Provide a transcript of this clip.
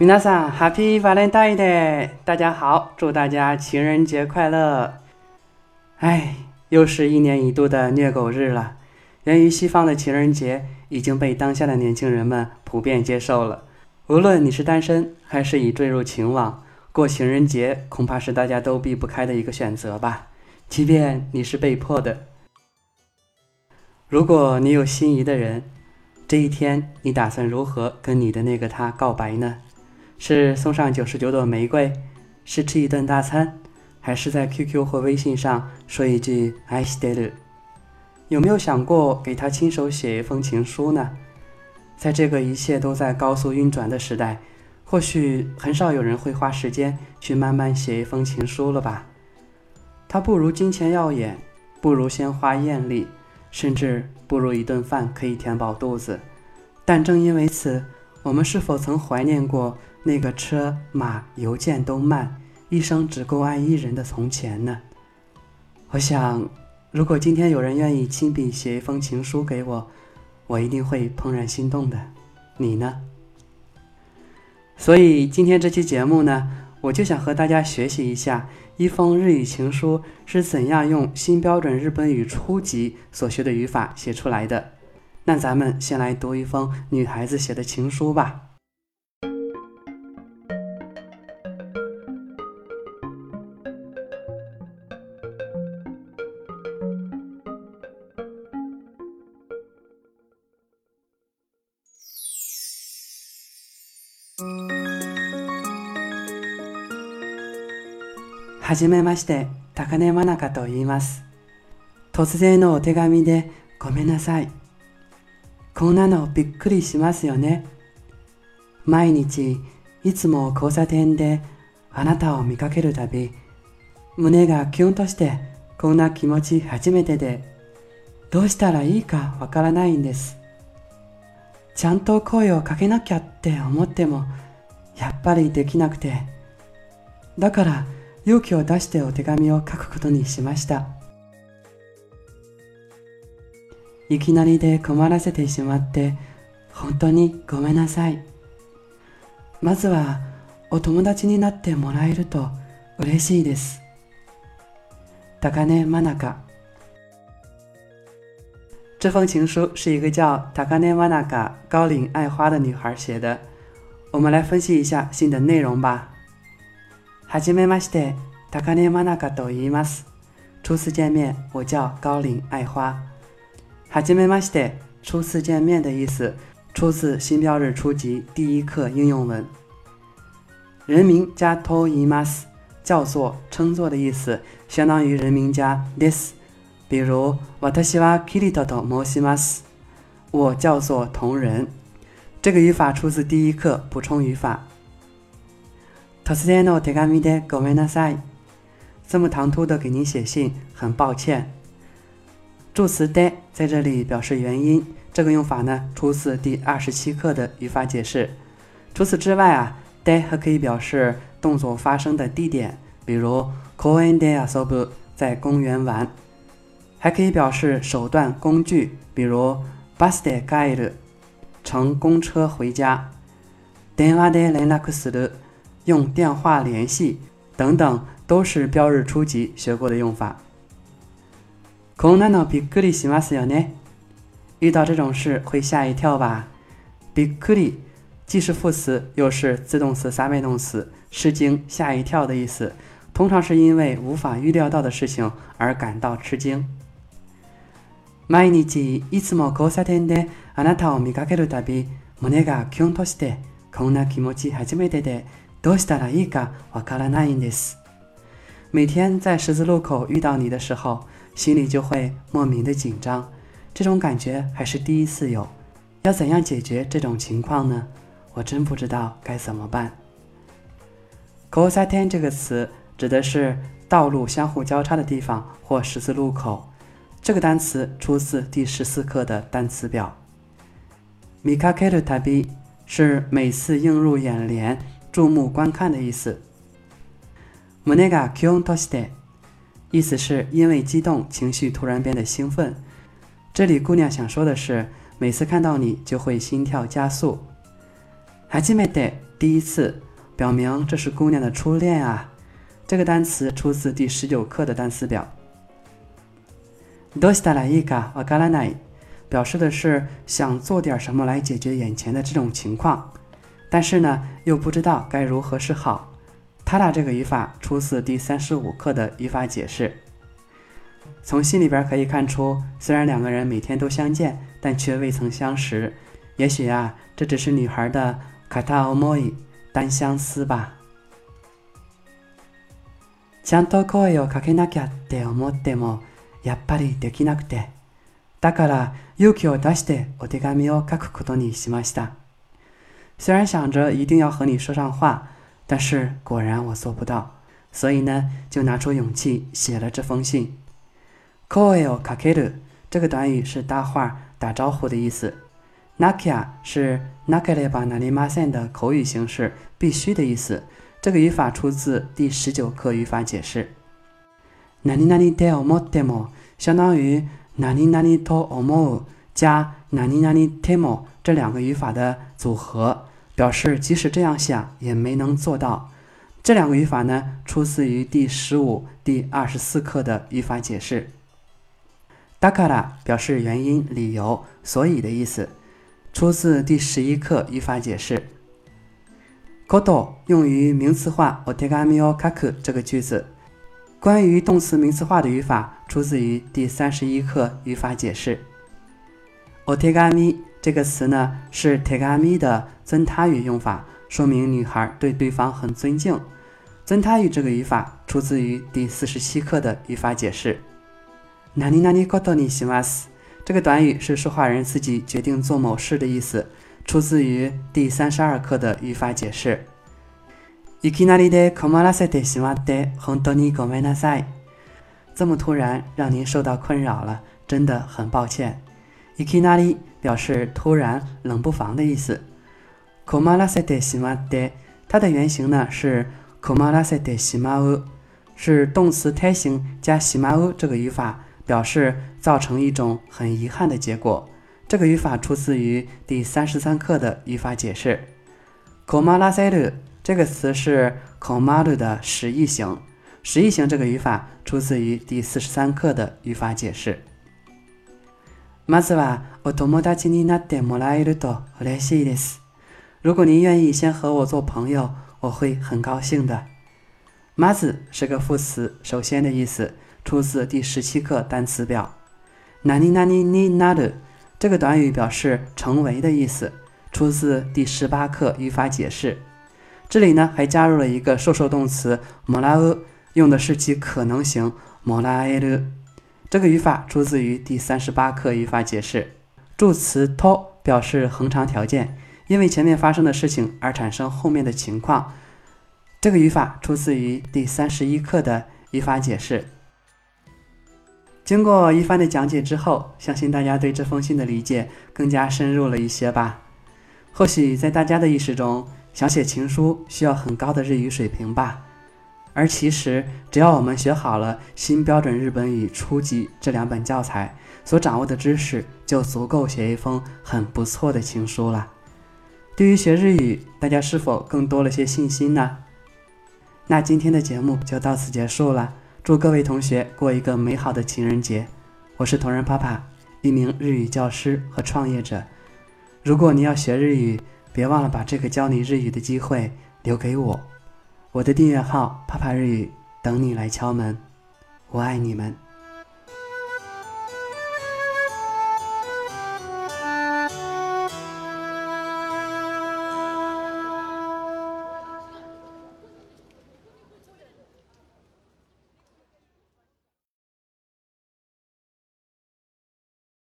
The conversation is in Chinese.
皆さん、Happy Valentine Day！大家好，祝大家情人节快乐！哎，又是一年一度的虐狗日了。源于西方的情人节已经被当下的年轻人们普遍接受了。无论你是单身还是已坠入情网，过情人节恐怕是大家都避不开的一个选择吧。即便你是被迫的。如果你有心仪的人，这一天你打算如何跟你的那个他告白呢？是送上九十九朵玫瑰，是吃一顿大餐，还是在 QQ 或微信上说一句 “I still”？有没有想过给他亲手写一封情书呢？在这个一切都在高速运转的时代，或许很少有人会花时间去慢慢写一封情书了吧？它不如金钱耀眼，不如鲜花艳丽，甚至不如一顿饭可以填饱肚子。但正因为此，我们是否曾怀念过？那个车马邮件都慢，一生只够爱一人的从前呢？我想，如果今天有人愿意亲笔写一封情书给我，我一定会怦然心动的。你呢？所以今天这期节目呢，我就想和大家学习一下一封日语情书是怎样用新标准日本语初级所学的语法写出来的。那咱们先来读一封女孩子写的情书吧。はじめまして、高根真中と言います。突然のお手紙でごめんなさい。こんなのびっくりしますよね。毎日、いつも交差点であなたを見かけるたび、胸がキュンとしてこんな気持ち初めてで、どうしたらいいかわからないんです。ちゃんと声をかけなきゃって思っても、やっぱりできなくて。だから、勇気を出してお手紙を書くことにしました。いきなりで困らせてしまって、本当にごめんなさい。まずは、お友達になってもらえると嬉しいです。高根真中。这封情书是一个叫 Takane Manaka 高岭爱花的女孩写的。我们来分析一下信的内容吧。はじめまして、高根真中と言います。初次见面，我叫高岭爱花。はじめまして，初次见面的意思，出自新标日初级第一课应用文。人名加と言います，叫做称作的意思，相当于人名加です。 比如，私はキリトと申します。我叫做同人。这个语法出自第一课补充语法。突然の手紙でごめんなさい。这么唐突的给您写信，很抱歉。助词で在这里表示原因，这个用法呢出自第二十七课的语法解释。除此之外啊，で还可以表示动作发生的地点，比如公園で遊ぶ，在公园玩； 还可以表示手段、工具，比如バスで帰る，乘公车回家；電話で連絡する。用电话联系等等，都是标日初级学过的用法。こんなのびっくりしますよね。遇到这种事会吓一跳吧？びっくり既是副词，又是自动词三倍动词，吃惊、吓一跳的意思。通常是因为无法预料到的事情而感到吃惊。 毎日いつも交差点であなたを見かけるたび、胸がキュンとしてこんな気持ち初めてで。どうしたらいいかわからないんです。每天在十字路口遇到你的时候，心里就会莫名的紧张，这种感觉还是第一次有。要怎样解决这种情况呢？我真不知道该怎么办。交差点这个词指的是道路相互交叉的地方或十字路口。 这个单词出自第十四课的单词表。見かけるたび是每次映入眼帘。注目观看的意思。胸がキュンとして，意思是因为激动，情绪突然变得兴奋。这里姑娘想说的是，每次看到你就会心跳加速。初めて 第一次，表明这是姑娘的初恋啊。这个单词出自第十九课的单词表。 どうしたらいいかわからない，表示的是想做点什么来解决眼前的这种情况，但是呢又不知道该如何是好。他俩这个语法出自第三十五课的语法解释。从信里边可以看出，虽然两个人每天都相见，但却未曾相识。也许啊，这只是女孩的卡塔欧莫伊单相思吧。ちゃんと声をかけなきゃって思っても、 やっぱりできなくて。だから勇気を出してお手紙を書くことにしました。虽然想着一定要和你说上话，但是果然我做不到，所以呢，就拿出勇气写了这封信。声をかける这个短语是搭话、打招呼的意思。なきゃ是なければなりません的口语形式，必须的意思。这个语法出自第十九课语法解释。 ninineteen omortem 相当于 ninineteen omo 加 ninineteen 这两个语法的组合。表示即使这样想也没能做到。这两个语法呢出自于第十五第二十四课的语法解释。dakara 表示原因理由所以的意思。出自第十一课语法解释。koto 用于名词化 otkamioraku 这个句子。关于动词名词化的语法，出自于第三十一课语法解释。お手紙这个词呢，是手紙的尊他语用法，说明女孩对对方很尊敬。尊他语这个语法出自于第四十七课的语法解释。何々ことにします。这个短语是说话人自己决定做某事的意思。出自于第三十二课的语法解释。 いきなりで困らせてしまって本当にごめんなさい。这么突然让您受到困扰了，真的很抱歉。いきなり表示突然、冷不防的意思。困らせてしまって，它的原型呢是困らせてしまう，是动词胎形加しまう这个语法，表示造成一种很遗憾的结果。这个语法出自于第三十三课的语法解释。困らせる 这个词是困る的实义型，实义型这个语法出自于第四十三课的语法解释。まずはお友達になってもらえると嬉しいです。如果您愿意先和我做朋友，我会很高兴的。まず是个副词，首先的意思，出自第十七课单词表。何々になる。这个短语表示成为的意思，出自第十八课语法解释。 这里呢还加入了一个受受动词もらう，用的是其可能型もらえる。这个语法出自于第三十八课语法解释。助词と表示恒常条件，因为前面发生的事情而产生后面的情况。这个语法出自于第三十一课的语法解释。经过一番的讲解之后，相信大家对这封信的理解更加深入了一些吧。或许在大家的意识中， 想写情书需要很高的日语水平吧。而其实，只要我们学好了《新标准日本语初级》这两本教材，所掌握的知识就足够写一封很不错的情书了。对于学日语，大家是否更多了些信心呢？那今天的节目就到此结束了。祝各位同学过一个美好的情人节！我是同仁爸爸，一名日语教师和创业者。如果你要学日语，别忘了把这个教你日语的机会留给我。我的订阅号“啪啪日语”等你来敲门。我爱你们。